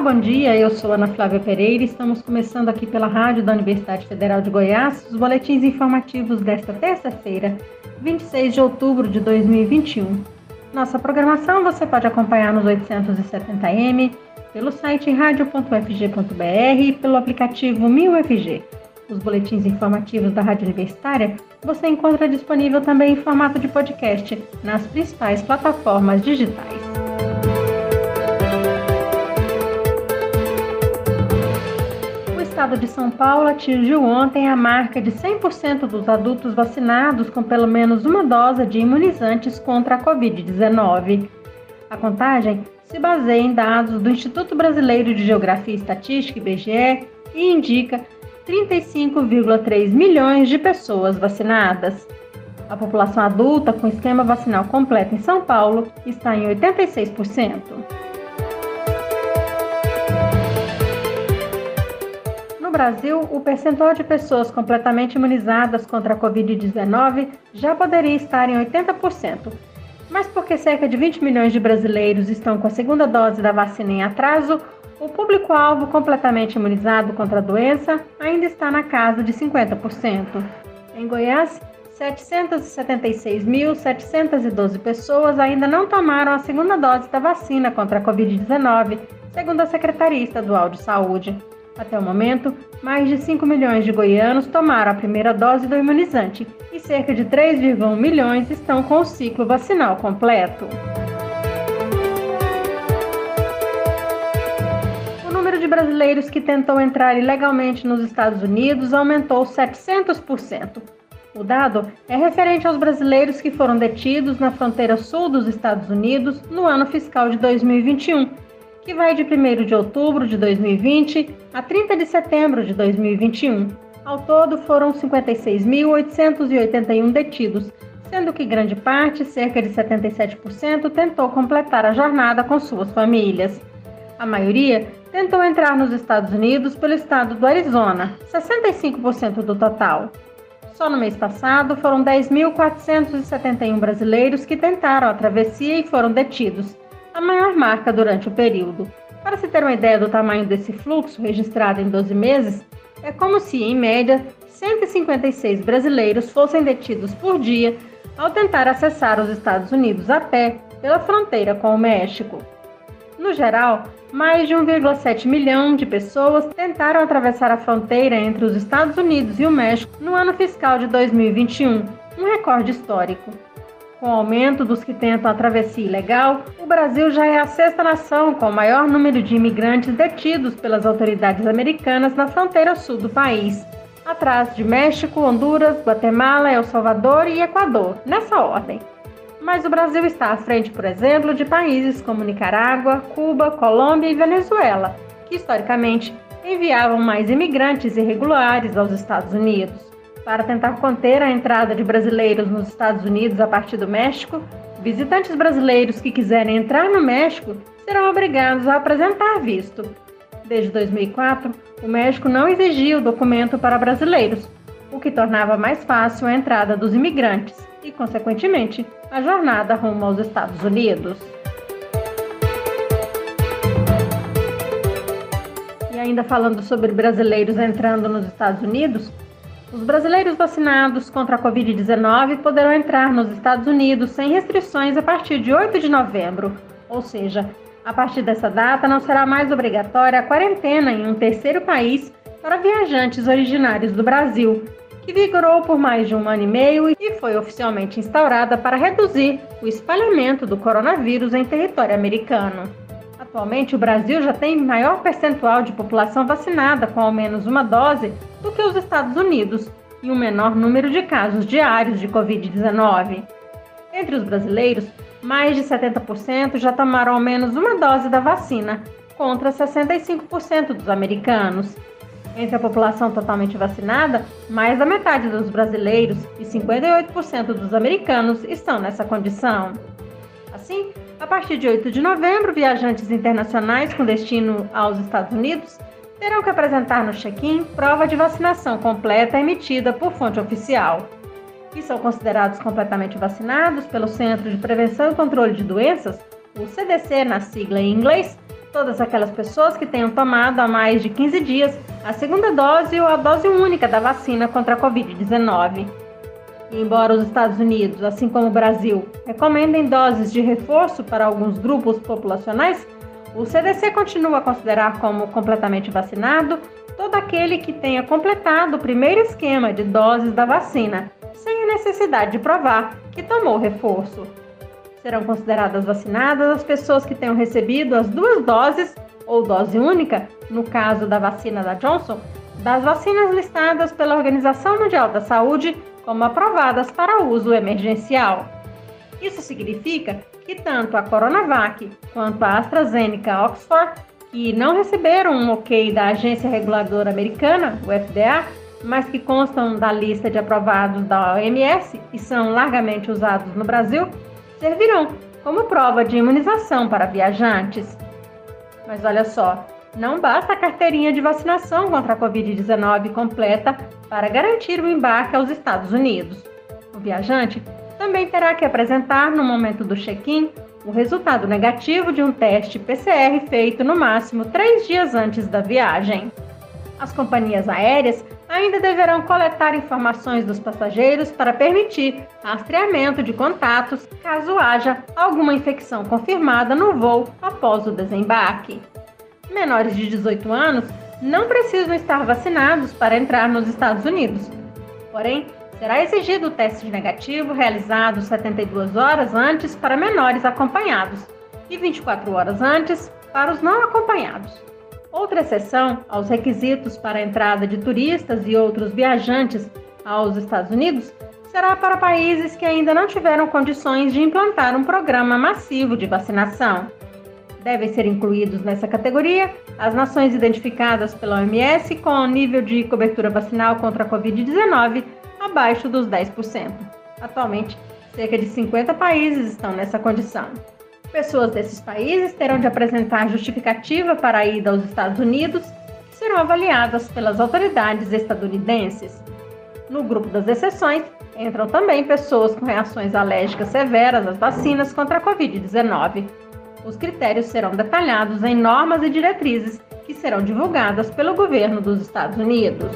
Bom dia. Eu sou Ana Flávia Pereira. Estamos começando aqui pela rádio da Universidade Federal de Goiás os boletins informativos desta terça-feira, 26 de outubro de 2021. Nossa programação você pode acompanhar nos 870m, pelo site radio.fg.br e pelo aplicativo 1000FG. Os boletins informativos da Rádio Universitária você encontra disponível também em formato de podcast nas principais plataformas digitais. Estado de São Paulo atingiu ontem a marca de 100% dos adultos vacinados com pelo menos uma dose de imunizantes contra a Covid-19. A contagem se baseia em dados do Instituto Brasileiro de Geografia e Estatística, IBGE, e indica 35,3 milhões de pessoas vacinadas. A população adulta com esquema vacinal completo em São Paulo está em 86%. No Brasil, o percentual de pessoas completamente imunizadas contra a Covid-19 já poderia estar em 80%. Mas porque cerca de 20 milhões de brasileiros estão com a segunda dose da vacina em atraso, o público-alvo completamente imunizado contra a doença ainda está na casa de 50%. Em Goiás, 776.712 pessoas ainda não tomaram a segunda dose da vacina contra a Covid-19, segundo a Secretaria Estadual de Saúde. Até o momento, mais de 5 milhões de goianos tomaram a primeira dose do imunizante e cerca de 3,1 milhões estão com o ciclo vacinal completo. O número de brasileiros que tentou entrar ilegalmente nos Estados Unidos aumentou 700%. O dado é referente aos brasileiros que foram detidos na fronteira sul dos Estados Unidos no ano fiscal de 2021 que vai de 1 de outubro de 2020 a 30 de setembro de 2021. Ao todo, foram 56.881 detidos, sendo que grande parte, cerca de 77%, tentou completar a jornada com suas famílias. A maioria tentou entrar nos Estados Unidos pelo estado do Arizona, 65% do total. Só no mês passado, foram 10.471 brasileiros que tentaram a travessia e foram detidos, a maior marca durante o período. Para se ter uma ideia do tamanho desse fluxo registrado em 12 meses, é como se, em média, 156 brasileiros fossem detidos por dia ao tentar acessar os Estados Unidos a pé pela fronteira com o México. No geral, mais de 1,7 milhão de pessoas tentaram atravessar a fronteira entre os Estados Unidos e o México no ano fiscal de 2021, um recorde histórico. Com o aumento dos que tentam a travessia ilegal, o Brasil já é a sexta nação com o maior número de imigrantes detidos pelas autoridades americanas na fronteira sul do país, atrás de México, Honduras, Guatemala, El Salvador e Equador, nessa ordem. Mas o Brasil está à frente, por exemplo, de países como Nicarágua, Cuba, Colômbia e Venezuela, que historicamente enviavam mais imigrantes irregulares aos Estados Unidos. Para tentar conter a entrada de brasileiros nos Estados Unidos a partir do México, visitantes brasileiros que quiserem entrar no México serão obrigados a apresentar visto. Desde 2004, o México não exigia o documento para brasileiros, o que tornava mais fácil a entrada dos imigrantes e, consequentemente, a jornada rumo aos Estados Unidos. E ainda falando sobre brasileiros entrando nos Estados Unidos, os brasileiros vacinados contra a Covid-19 poderão entrar nos Estados Unidos sem restrições a partir de 8 de novembro, ou seja, a partir dessa data não será mais obrigatória a quarentena em um terceiro país para viajantes originários do Brasil, que vigorou por mais de um ano e meio e foi oficialmente instaurada para reduzir o espalhamento do coronavírus em território americano. Atualmente, o Brasil já tem maior percentual de população vacinada com ao menos uma dose do que os Estados Unidos e um menor número de casos diários de Covid-19. Entre os brasileiros, mais de 70% já tomaram ao menos uma dose da vacina, contra 65% dos americanos. Entre a população totalmente vacinada, mais da metade dos brasileiros e 58% dos americanos estão nessa condição. Assim, a partir de 8 de novembro, viajantes internacionais com destino aos Estados Unidos terão que apresentar no check-in prova de vacinação completa emitida por fonte oficial. E são considerados completamente vacinados pelo Centro de Prevenção e Controle de Doenças, o CDC na sigla em inglês, todas aquelas pessoas que tenham tomado há mais de 15 dias a segunda dose ou a dose única da vacina contra a Covid-19. Embora os Estados Unidos, assim como o Brasil, recomendem doses de reforço para alguns grupos populacionais, o CDC continua a considerar como completamente vacinado todo aquele que tenha completado o primeiro esquema de doses da vacina, sem a necessidade de provar que tomou reforço. Serão consideradas vacinadas as pessoas que tenham recebido as duas doses ou dose única, no caso da vacina da Johnson, das vacinas listadas pela Organização Mundial da Saúde como aprovadas para uso emergencial. Isso significa que tanto a Coronavac quanto a AstraZeneca Oxford, que não receberam um ok da agência reguladora americana, o FDA, mas que constam da lista de aprovados da OMS e são largamente usados no Brasil, servirão como prova de imunização para viajantes. Mas olha só, não basta a carteirinha de vacinação contra a Covid-19 completa para garantir o embarque aos Estados Unidos. O viajante também terá que apresentar, no momento do check-in, o resultado negativo de um teste PCR feito no máximo três dias antes da viagem. As companhias aéreas ainda deverão coletar informações dos passageiros para permitir rastreamento de contatos caso haja alguma infecção confirmada no voo após o desembarque. Menores de 18 anos não precisam estar vacinados para entrar nos Estados Unidos. Porém, será exigido o teste negativo realizado 72 horas antes para menores acompanhados e 24 horas antes para os não acompanhados. Outra exceção aos requisitos para a entrada de turistas e outros viajantes aos Estados Unidos será para países que ainda não tiveram condições de implantar um programa massivo de vacinação. Devem ser incluídos nessa categoria as nações identificadas pela OMS com nível de cobertura vacinal contra a Covid-19 abaixo dos 10%. Atualmente, cerca de 50 países estão nessa condição. Pessoas desses países terão de apresentar justificativa para a ida aos Estados Unidos, que serão avaliadas pelas autoridades estadunidenses. No grupo das exceções entram também pessoas com reações alérgicas severas às vacinas contra a Covid-19. Os critérios serão detalhados em normas e diretrizes que serão divulgadas pelo governo dos Estados Unidos.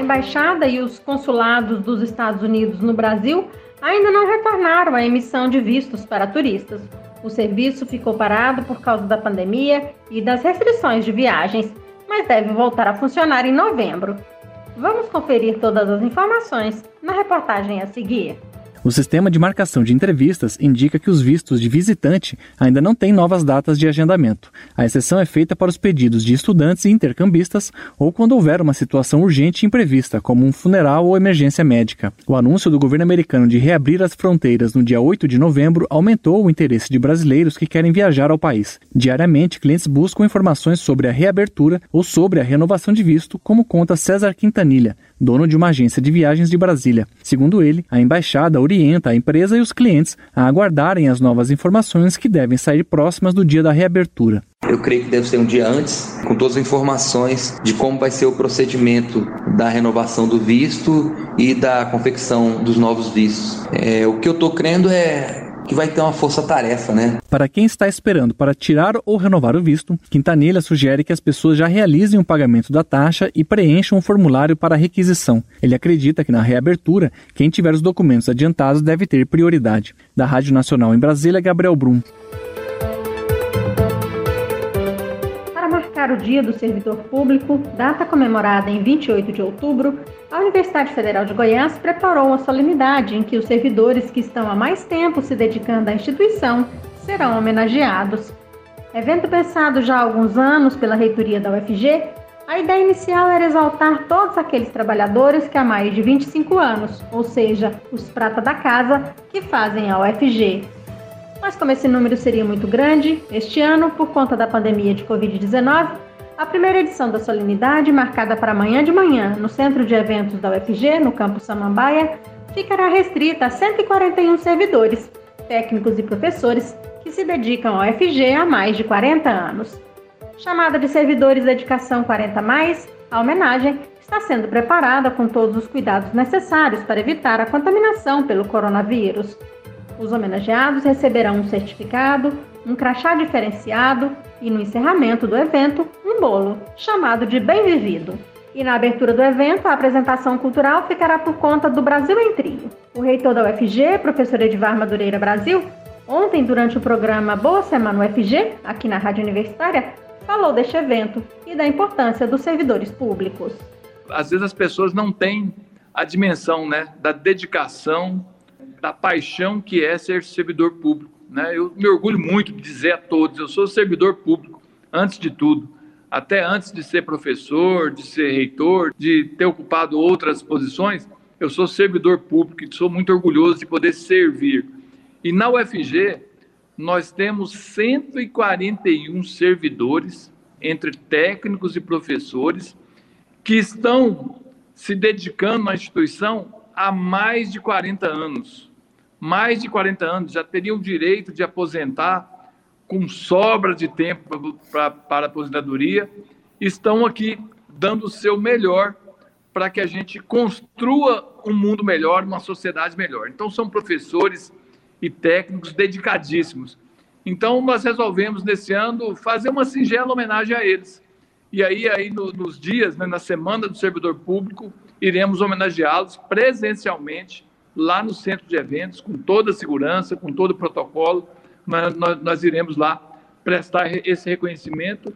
embaixada e os consulados dos Estados Unidos no Brasil ainda não retornaram à emissão de vistos para turistas. O serviço ficou parado por causa da pandemia e das restrições de viagens, mas deve voltar a funcionar em novembro. Vamos conferir todas as informações na reportagem a seguir. O sistema de marcação de entrevistas indica que os vistos de visitante ainda não têm novas datas de agendamento. A exceção é feita para os pedidos de estudantes e intercambistas ou quando houver uma situação urgente e imprevista, como um funeral ou emergência médica. O anúncio do governo americano de reabrir as fronteiras no dia 8 de novembro aumentou o interesse de brasileiros que querem viajar ao país. Diariamente, clientes buscam informações sobre a reabertura ou sobre a renovação de visto, como conta César Quintanilha, dono de uma agência de viagens de Brasília. Segundo ele, a embaixada orienta a empresa e os clientes a aguardarem as novas informações que devem sair próximas do dia da reabertura. Eu creio que deve ser um dia antes, com todas as informações de como vai ser o procedimento da renovação do visto e da confecção dos novos vistos. É, o que eu estou crendo é que vai ter uma força-tarefa, né? Para quem está esperando para tirar ou renovar o visto, Quintanilha sugere que as pessoas já realizem o pagamento da taxa e preencham um formulário para requisição. Ele acredita que na reabertura, quem tiver os documentos adiantados deve ter prioridade. Da Rádio Nacional em Brasília, Gabriel Brum. Marcar o Dia do Servidor Público, data comemorada em 28 de outubro, a Universidade Federal de Goiás preparou uma solenidade em que os servidores que estão há mais tempo se dedicando à instituição serão homenageados. Evento pensado já há alguns anos pela reitoria da UFG, a ideia inicial era exaltar todos aqueles trabalhadores que há mais de 25 anos, ou seja, os prata da casa, que fazem a UFG, mas como esse número seria muito grande, este ano, por conta da pandemia de Covid-19, a primeira edição da solenidade, marcada para amanhã de manhã no Centro de Eventos da UFG, no campus Samambaia, ficará restrita a 141 servidores, técnicos e professores que se dedicam ao UFG há mais de 40 anos. Chamada de Servidores Dedicação 40 Mais, a homenagem está sendo preparada com todos os cuidados necessários para evitar a contaminação pelo coronavírus. Os homenageados receberão um certificado, um crachá diferenciado e, no encerramento do evento, um bolo, chamado de Bem Vivido. E na abertura do evento, a apresentação cultural ficará por conta do Brasil em Trio. O reitor da UFG, professor Edivar Madureira Brasil, ontem, durante o programa Boa Semana UFG, aqui na Rádio Universitária, falou deste evento e da importância dos servidores públicos. Às vezes as pessoas não têm a dimensão né, da dedicação, da paixão que é ser servidor público. Né? Eu me orgulho muito de dizer a todos, eu sou servidor público, antes de tudo. Até antes de ser professor, de ser reitor, de ter ocupado outras posições, eu sou servidor público e sou muito orgulhoso de poder servir. E na UFG, nós temos 141 servidores, entre técnicos e professores, que estão se dedicando à instituição há mais de 40 anos. Mais de 40 anos, já teriam o direito de aposentar com sobra de tempo para a aposentadoria, estão aqui dando o seu melhor para que a gente construa um mundo melhor, uma sociedade melhor. Então, são professores e técnicos dedicadíssimos. Então, nós resolvemos, nesse ano, fazer uma singela homenagem a eles. E aí, aí no, nos dias, né, na Semana do Servidor Público, iremos homenageá-los presencialmente lá no centro de eventos, com toda a segurança, com todo o protocolo. Nós, nós, nós iremos lá prestar esse reconhecimento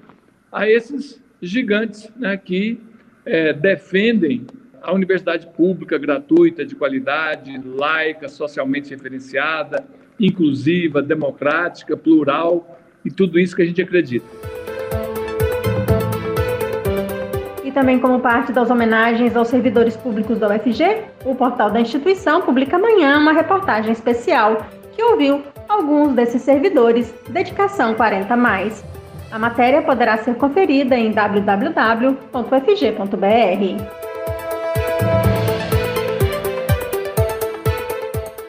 a esses gigantes né, que é, defendem a universidade pública gratuita, de qualidade, laica, socialmente referenciada, inclusiva, democrática, plural e tudo isso que a gente acredita. Também como parte das homenagens aos servidores públicos da UFG, o portal da instituição publica amanhã uma reportagem especial que ouviu alguns desses servidores Dedicação 40 mais. A matéria poderá ser conferida em www.ufg.br.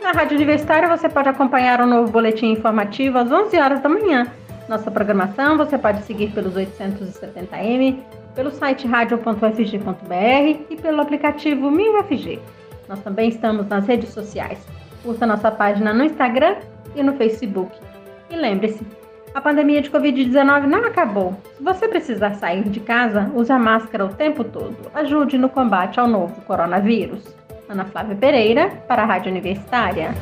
Na Rádio Universitária você pode acompanhar o um novo boletim informativo às 11 horas da manhã. Nossa programação você pode seguir pelos 870m, pelo site radio.ufg.br e pelo aplicativo MinUFG. Nós também estamos nas redes sociais. Curta nossa página no Instagram e no Facebook. E lembre-se, a pandemia de Covid-19 não acabou. Se você precisar sair de casa, use a máscara o tempo todo. Ajude no combate ao novo coronavírus. Ana Flávia Pereira, para a Rádio Universitária.